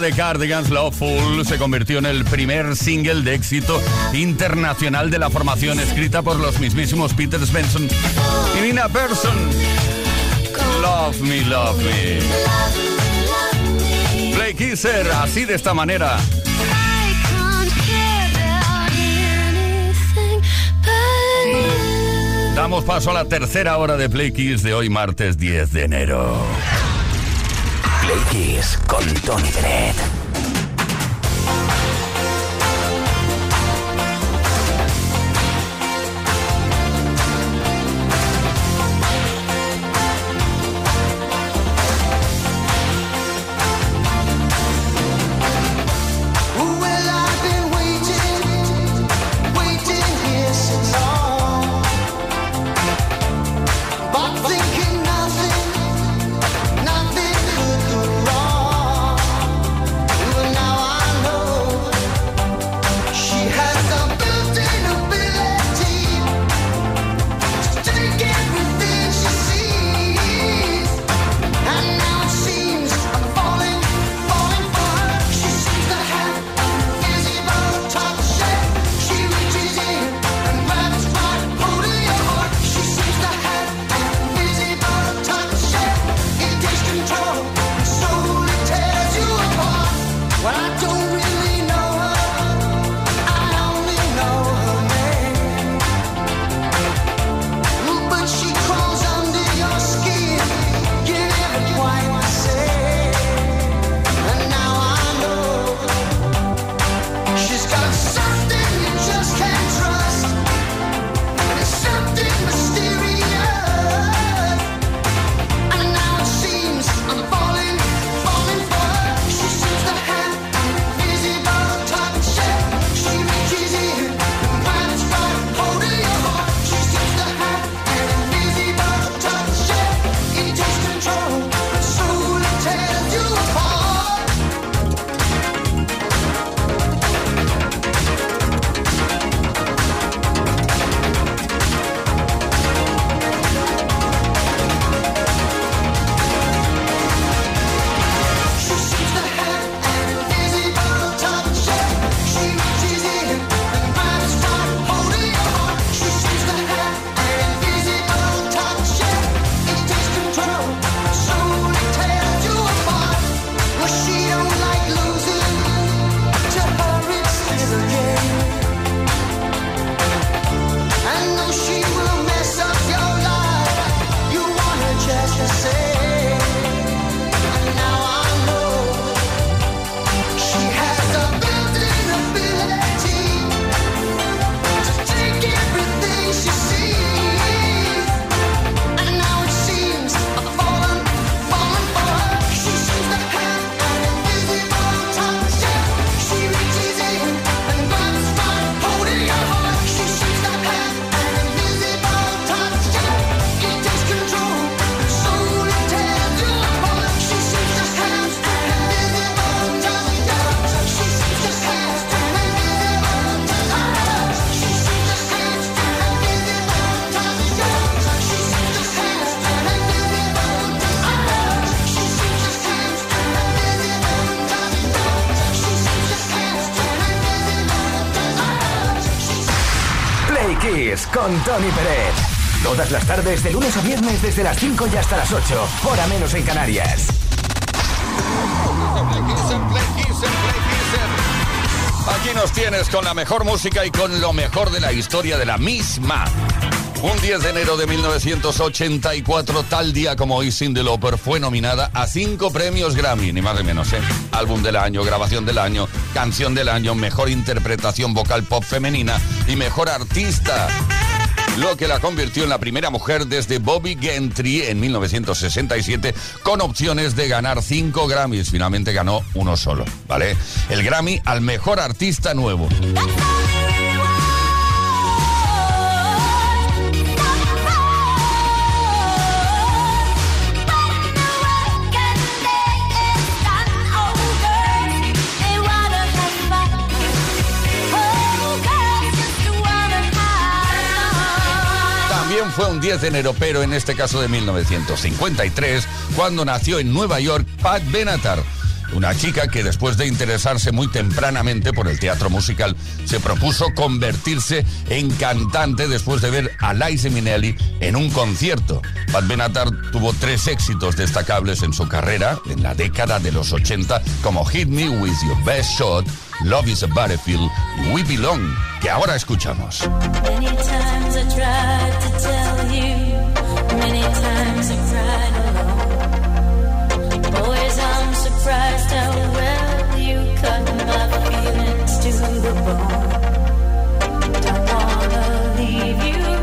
De Cardigans Loveful se convirtió en el primer single de éxito internacional de la formación escrita por los mismísimos Peter Svensson y Nina Persson. Love me, love me. Play Kisser, así de esta manera. Damos paso a la tercera hora de Play Kiss de hoy, martes 10 de enero. Play con Tony Dredd. Con Tony Pérez. Todas las tardes, de lunes a viernes, desde las 5 y hasta las 8. Hora menos en Canarias. Aquí nos tienes con la mejor música y con lo mejor de la historia de la misma. Un 10 de enero de 1984, tal día como hoy, Cindy Lauper fue nominada a cinco premios Grammy, ni más ni menos, ¿eh? Álbum del año, grabación del año, canción del año, mejor interpretación vocal pop femenina y mejor artista lo que la convirtió en la primera mujer desde Bobby Gentry en 1967, con opciones de ganar cinco Grammys. Finalmente ganó uno solo, ¿vale? El Grammy al mejor artista nuevo. Fue un 10 de enero, pero en este caso de 1953, cuando nació en Nueva York Pat Benatar. Una chica que después de interesarse muy tempranamente por el teatro musical, se propuso convertirse en cantante después de ver a Liza Minnelli en un concierto. Pat Benatar tuvo tres éxitos destacables en su carrera en la década de los 80, como Hit Me With Your Best Shot, Love is a Battlefield y We Belong, que ahora escuchamos. Don't wanna leave you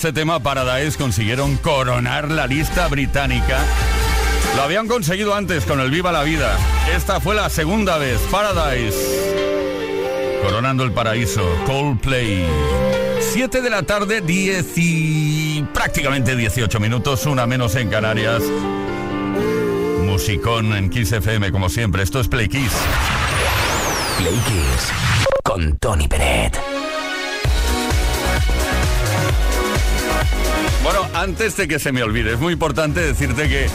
este tema Paradise consiguieron coronar la lista británica. Lo habían conseguido antes con el Viva la Vida. Esta fue la segunda vez. Paradise. Coronando el paraíso. Coldplay. 7 de la tarde, 10 y prácticamente 18 minutos, una menos en Canarias. Musicón en Kiss FM, como siempre. Esto es Play Kiss. Play Kiss con Tony Peret. Bueno, antes de que se me olvide, es muy importante decirte que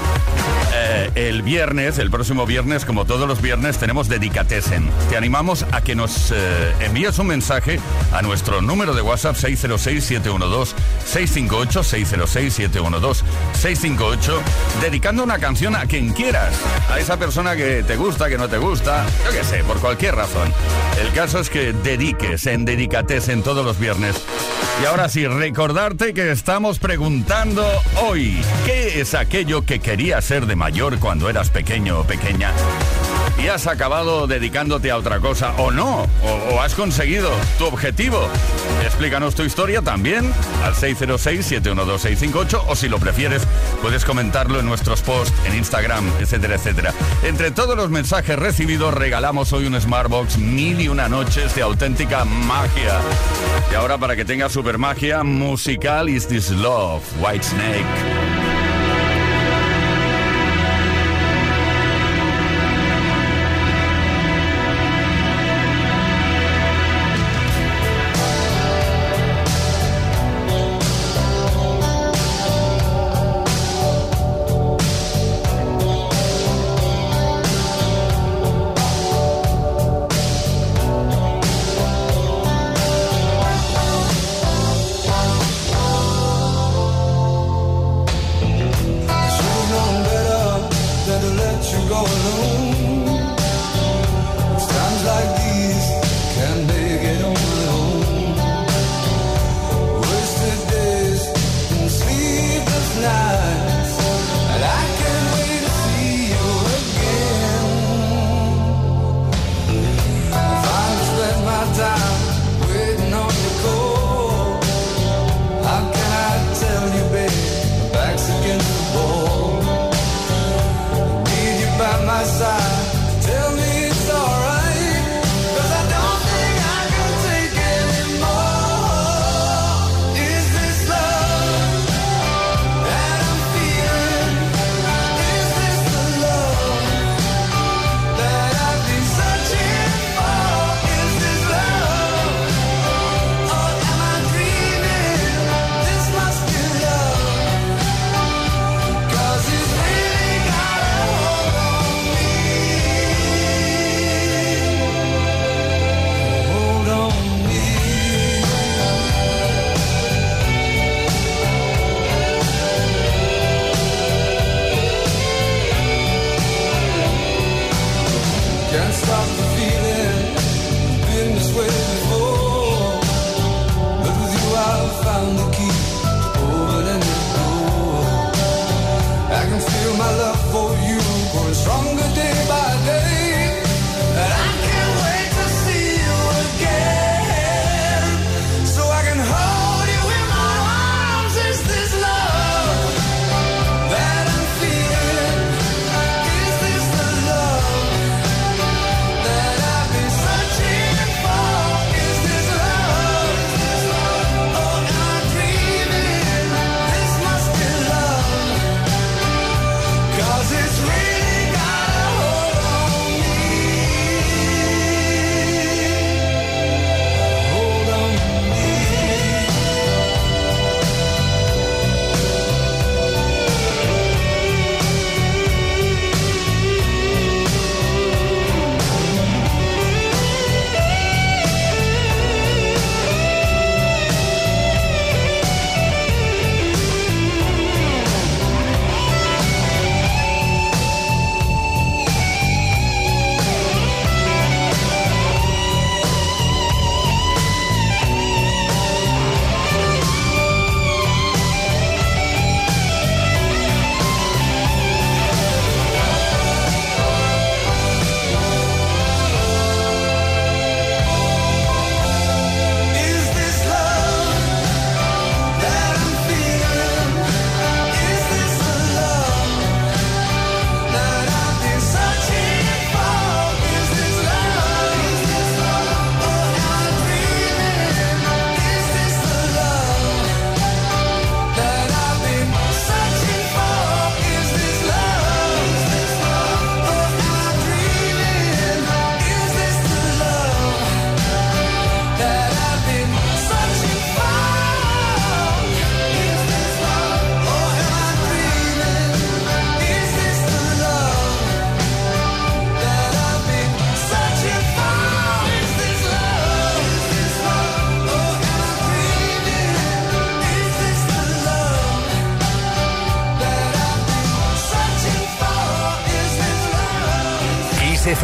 eh, el viernes, el próximo viernes, como todos los viernes, tenemos Dedicatesen. Te animamos a que nos eh, envíes un mensaje a nuestro número de WhatsApp 606-712-658, 606-712-658, dedicando una canción a quien quieras, a esa persona que te gusta, que no te gusta, yo qué sé, por cualquier razón. El caso es que dediques en Dedicatesen todos los viernes. Y ahora sí, recordarte que estamos preguntando hoy, ¿qué es aquello que querías ser de mayor cuando eras pequeño o pequeña? Y has acabado dedicándote a otra cosa o no, o, has conseguido tu objetivo. Explícanos tu historia también al 606-712-658 o si lo prefieres puedes comentarlo en nuestros posts en Instagram, etcétera, etcétera. Entre todos los mensajes recibidos regalamos hoy un Smartbox mil y una noches de auténtica magia. Y ahora para que tenga super magia musical Is This Love, White Snake.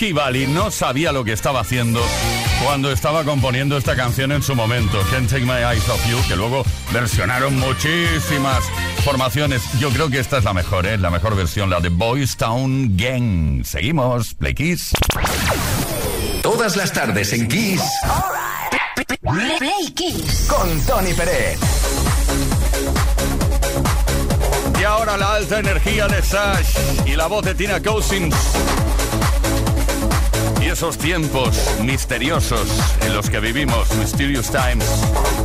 Frankie Valli no sabía lo que estaba haciendo cuando estaba componiendo esta canción en su momento, Can't Take My Eyes Off You, que luego versionaron muchísimas formaciones. Yo creo que esta es la mejor, ¿eh? la mejor versión, la de Boys Town Gang. Seguimos, Play Kiss. Todas las tardes en Kiss. Play Kiss. Con Tony Pérez. Y ahora la alta energía de Sash y la voz de Tina Cousins esos tiempos misteriosos en los que vivimos, Mysterious Times.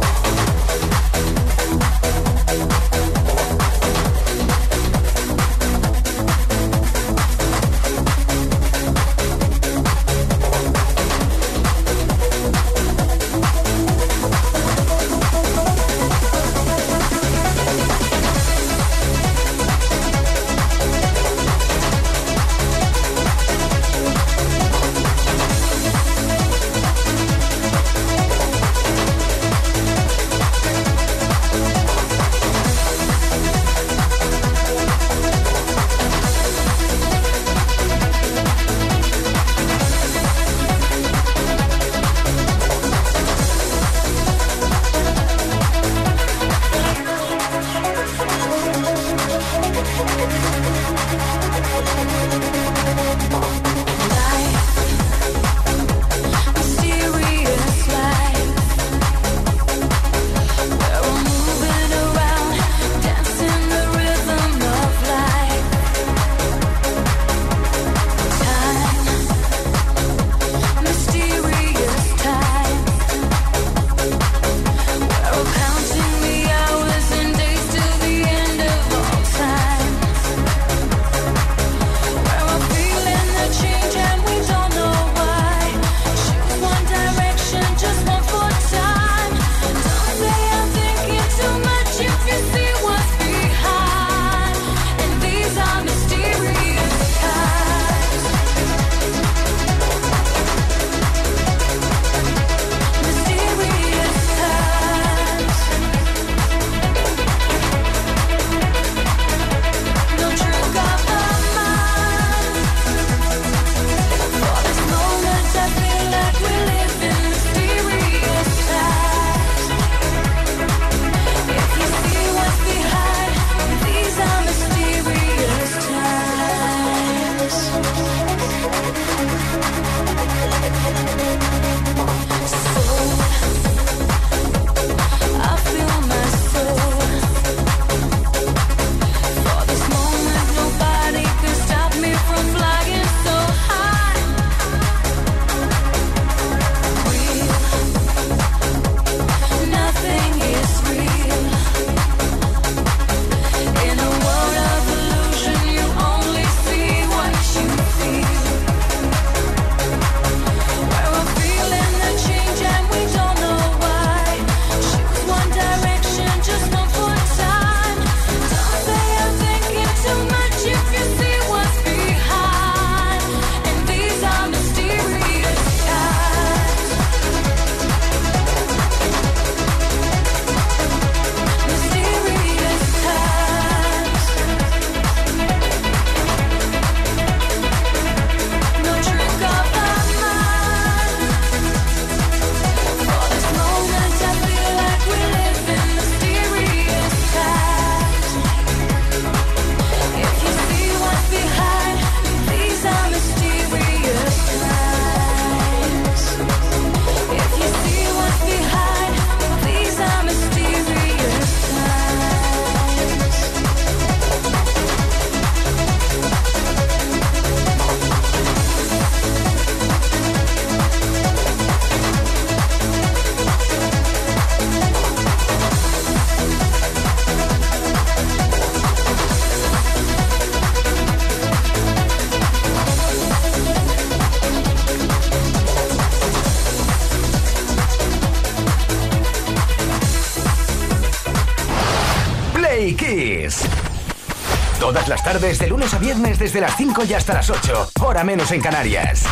Lunes a viernes, desde las 5 y hasta las 8. Hora menos en Canarias.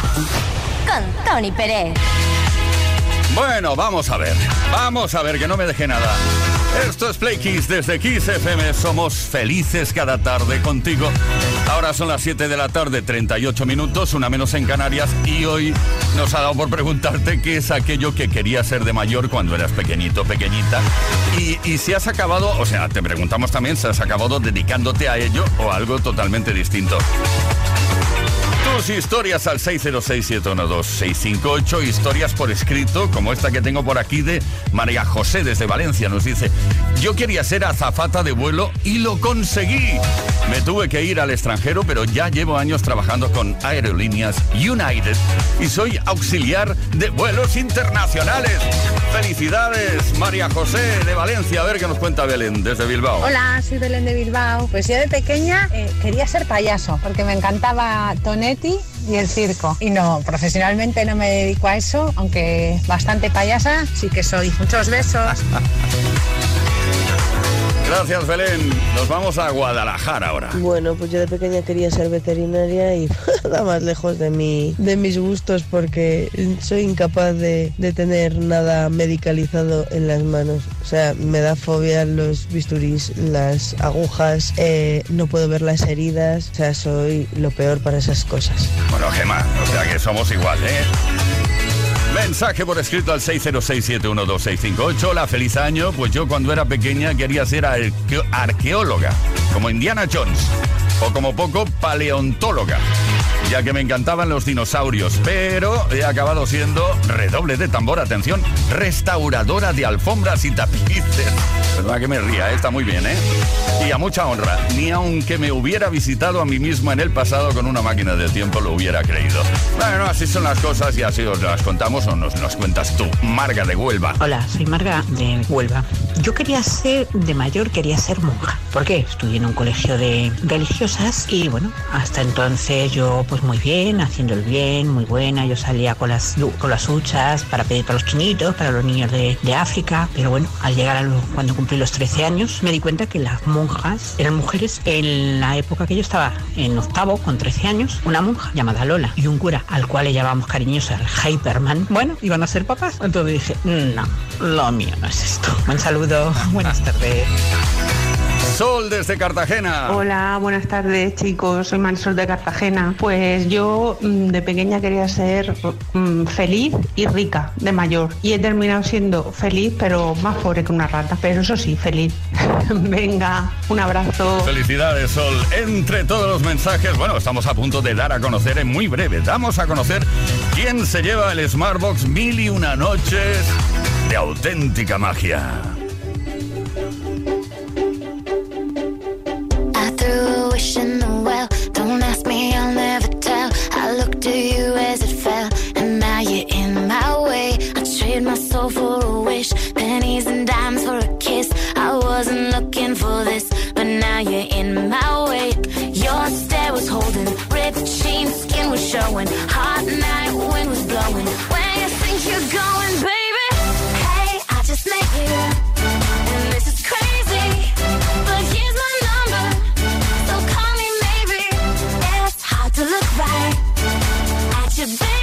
Con Tony Pérez. Bueno, vamos a ver. Vamos a ver, que no me deje nada. Esto es Play Kiss desde Kiss FM. Somos felices cada tarde contigo. Ahora son las 7 de la tarde, 38 minutos, una menos en Canarias. Y hoy nos ha dado por preguntarte qué es aquello que querías ser de mayor cuando eras pequeñito, pequeñita. Y, y si has acabado, o sea, te preguntamos también si has acabado dedicándote a ello o a algo totalmente distinto. Tus historias al 606-712-658, historias por escrito, como esta que tengo por aquí de María José desde Valencia. Nos dice, yo quería ser azafata de vuelo y lo conseguí. Me tuve que ir al extranjero, pero ya llevo años trabajando con Aerolíneas United y soy auxiliar de vuelos internacionales. Felicidades, María José de Valencia. A ver qué nos cuenta Belén desde Bilbao. Hola, soy Belén de Bilbao. Pues yo de pequeña eh, quería ser payaso porque me encantaba Tonetti y el circo. Y no, profesionalmente no me dedico a eso, aunque bastante payasa sí que soy. Muchos besos. Gracias, Belén. Nos vamos a Guadalajara ahora. Bueno, pues yo de pequeña quería ser veterinaria y nada más lejos de, mi, de mis gustos porque soy incapaz de, de tener nada medicalizado en las manos. O sea, me da fobia los bisturís, las agujas, eh, no puedo ver las heridas. O sea, soy lo peor para esas cosas. Bueno, Gemma, o sea que somos igual, ¿eh? Mensaje por escrito al 606-712-658. Hola, feliz año. Pues yo cuando era pequeña quería ser arqueóloga, como Indiana Jones, o como poco paleontóloga, ya que me encantaban los dinosaurios, pero he acabado siendo, redoble de tambor, atención, restauradora de alfombras y tapices. Verdad que me ría, está muy bien, ¿eh? Y a mucha honra, ni aunque me hubiera visitado a mí mismo en el pasado con una máquina del tiempo lo hubiera creído. Bueno, así son las cosas y así os las contamos o nos las cuentas tú, Marga de Huelva. Hola, soy Marga de Huelva. Yo quería ser, de mayor quería ser monja. ¿Por qué? Estudié en un colegio de religiosas y bueno, hasta entonces yo pues muy bien, haciendo el bien, muy buena. Yo salía con las, con las huchas para pedir para los chinitos, para los niños de, de África. Pero bueno, al llegar a los, cuando cumplí los 13 años, me di cuenta que las monjas eran mujeres. En la época que yo estaba en octavo, con 13 años, una monja llamada Lola y un cura al cual le llamábamos cariñoso el Hyperman, bueno, iban a ser papás. Entonces dije, no, lo mío no es esto. Un saludo, buenas tardes. Sol desde Cartagena. Hola, buenas tardes chicos, soy Marisol de Cartagena. Pues yo mm, de pequeña quería ser mm, feliz y rica de mayor y he terminado siendo feliz pero más pobre que una rata, pero eso sí, feliz. Venga, un abrazo. Felicidades, Sol. Entre todos los mensajes, bueno, estamos a punto de dar a conocer en muy breve. Damos a conocer quién se lleva el Smartbox Mil y Una Noches de auténtica magia. In the well. Don't ask me, I'll never tell. I looked at you as it fell, and now you're in my way. I trade my soul for a wish, pennies and dimes for a kiss. I wasn't looking for this, but now you're in my way. Your stare was holding, ripped jeans, skin was showing. Hot at you,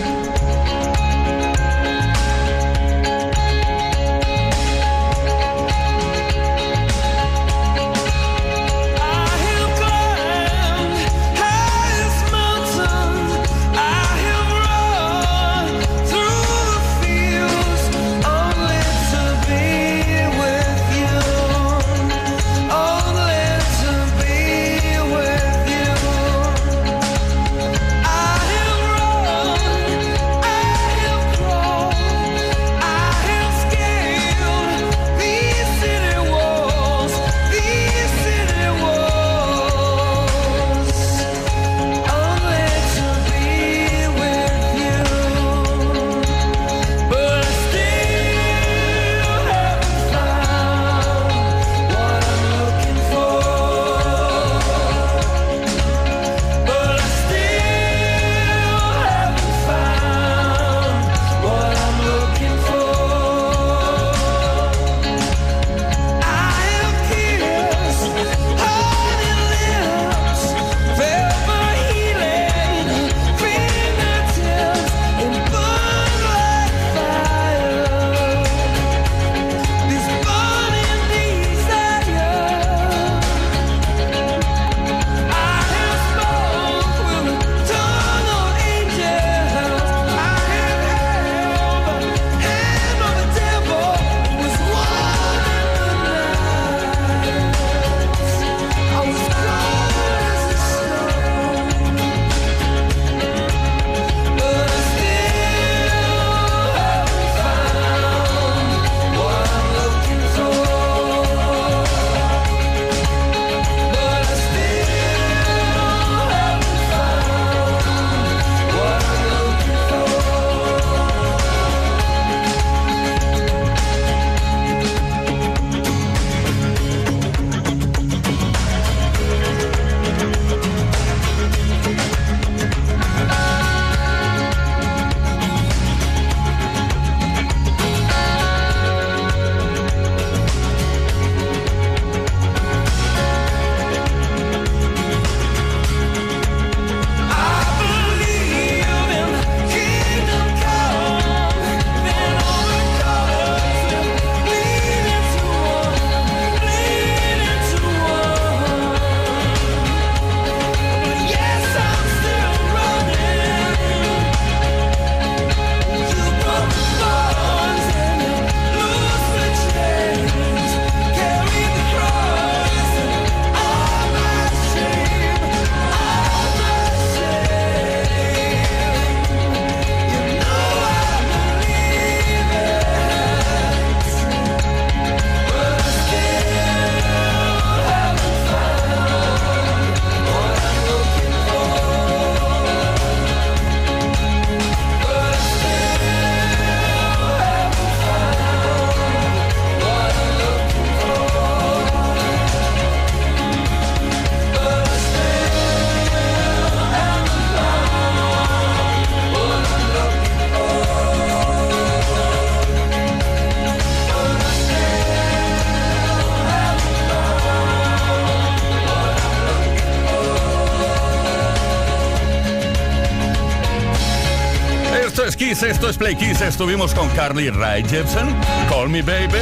Kiss. Estuvimos con Carly Rae Jepsen, Call Me Baby.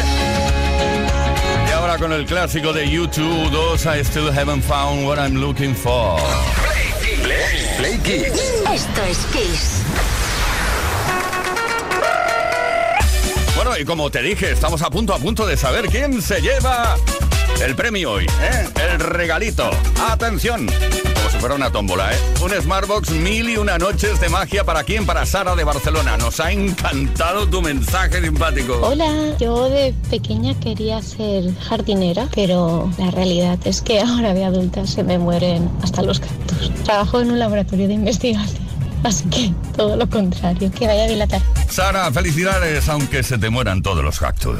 Y ahora con el clásico de YouTube 2, I Still Haven't Found What I'm Looking For. Play, Play Kiss. Esto es Kiss. Bueno, y como te dije, estamos a punto, a punto de saber quién se lleva el premio hoy, ¿eh? el regalito. Atención, fuera una tómbola, ¿eh? Un Smartbox, mil y una noches de magia. ¿Para quién? Para Sara de Barcelona. Nos ha encantado tu mensaje simpático. Hola, yo de pequeña quería ser jardinera, pero la realidad es que ahora de adulta se me mueren hasta los cactus. Trabajo en un laboratorio de investigación. Así que todo lo contrario, que vaya a dilatar. Sara, felicidades, aunque se te mueran todos los cactus.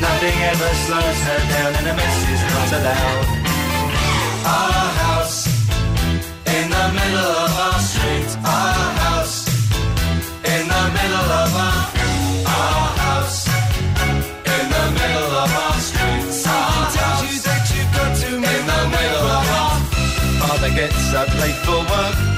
Nothing ever slows her down, and a mess is not allowed. Our house in the middle of our street. Our house in the middle of our our house in the middle of our street. Our tells you that you've got to in the middle of our. Father gets up late for work.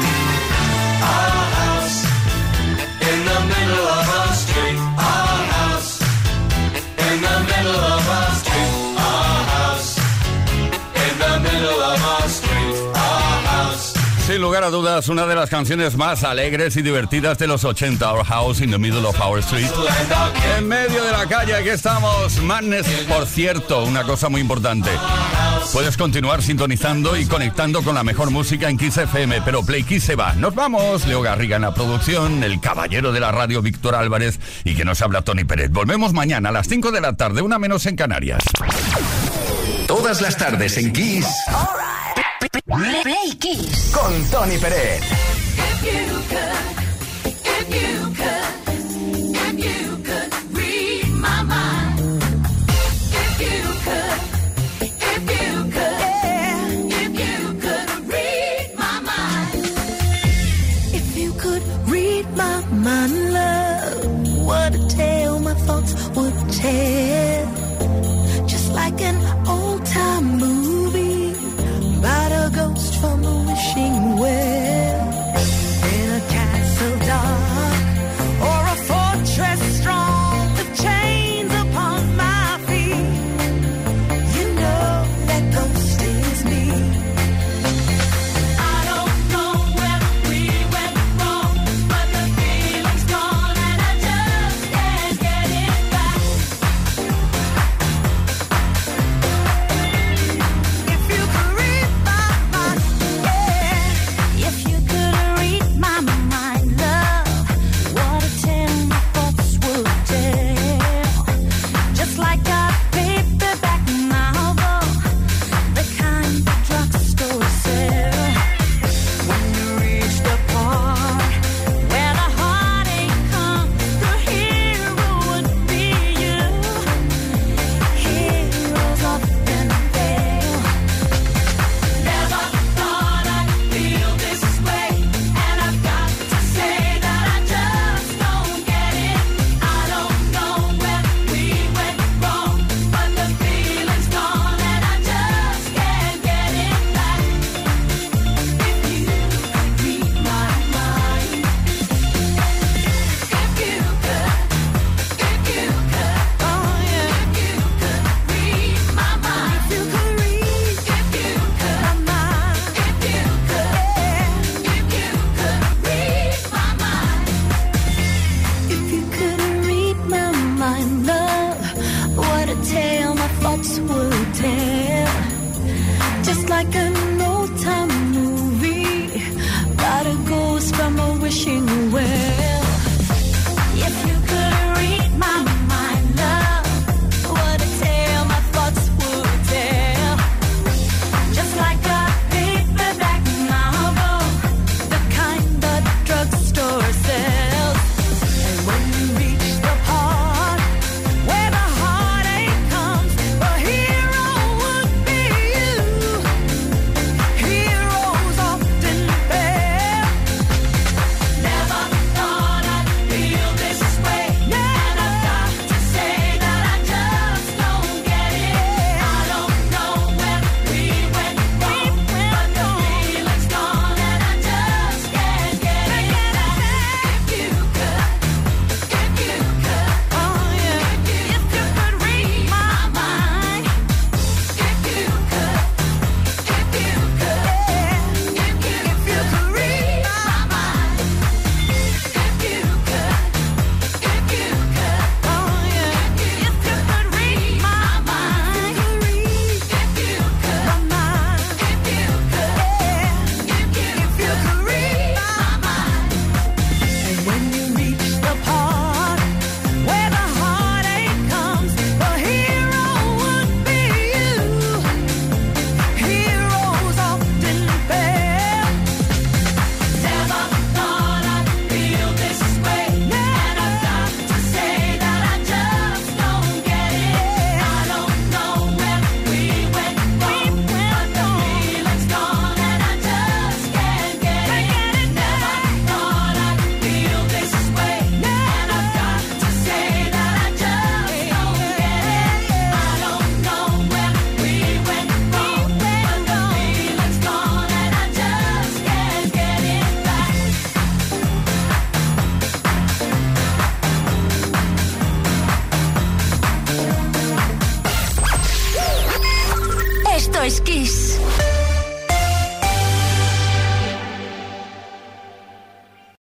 In the middle of a street. Our house in the middle of Sin lugar a dudas, una de las canciones más alegres y divertidas de los 80, Our House in the Middle of Our Street. En medio de la calle, aquí estamos, Madness. Por cierto, una cosa muy importante. Puedes continuar sintonizando y conectando con la mejor música en Kiss FM, pero Play Kiss se va. Nos vamos. Leo Garriga en la producción, el caballero de la radio Víctor Álvarez y que nos habla Tony Pérez. Volvemos mañana a las 5 de la tarde, una menos en Canarias. Todas las tardes en Kiss. Play Kiss. Con Tony Pérez.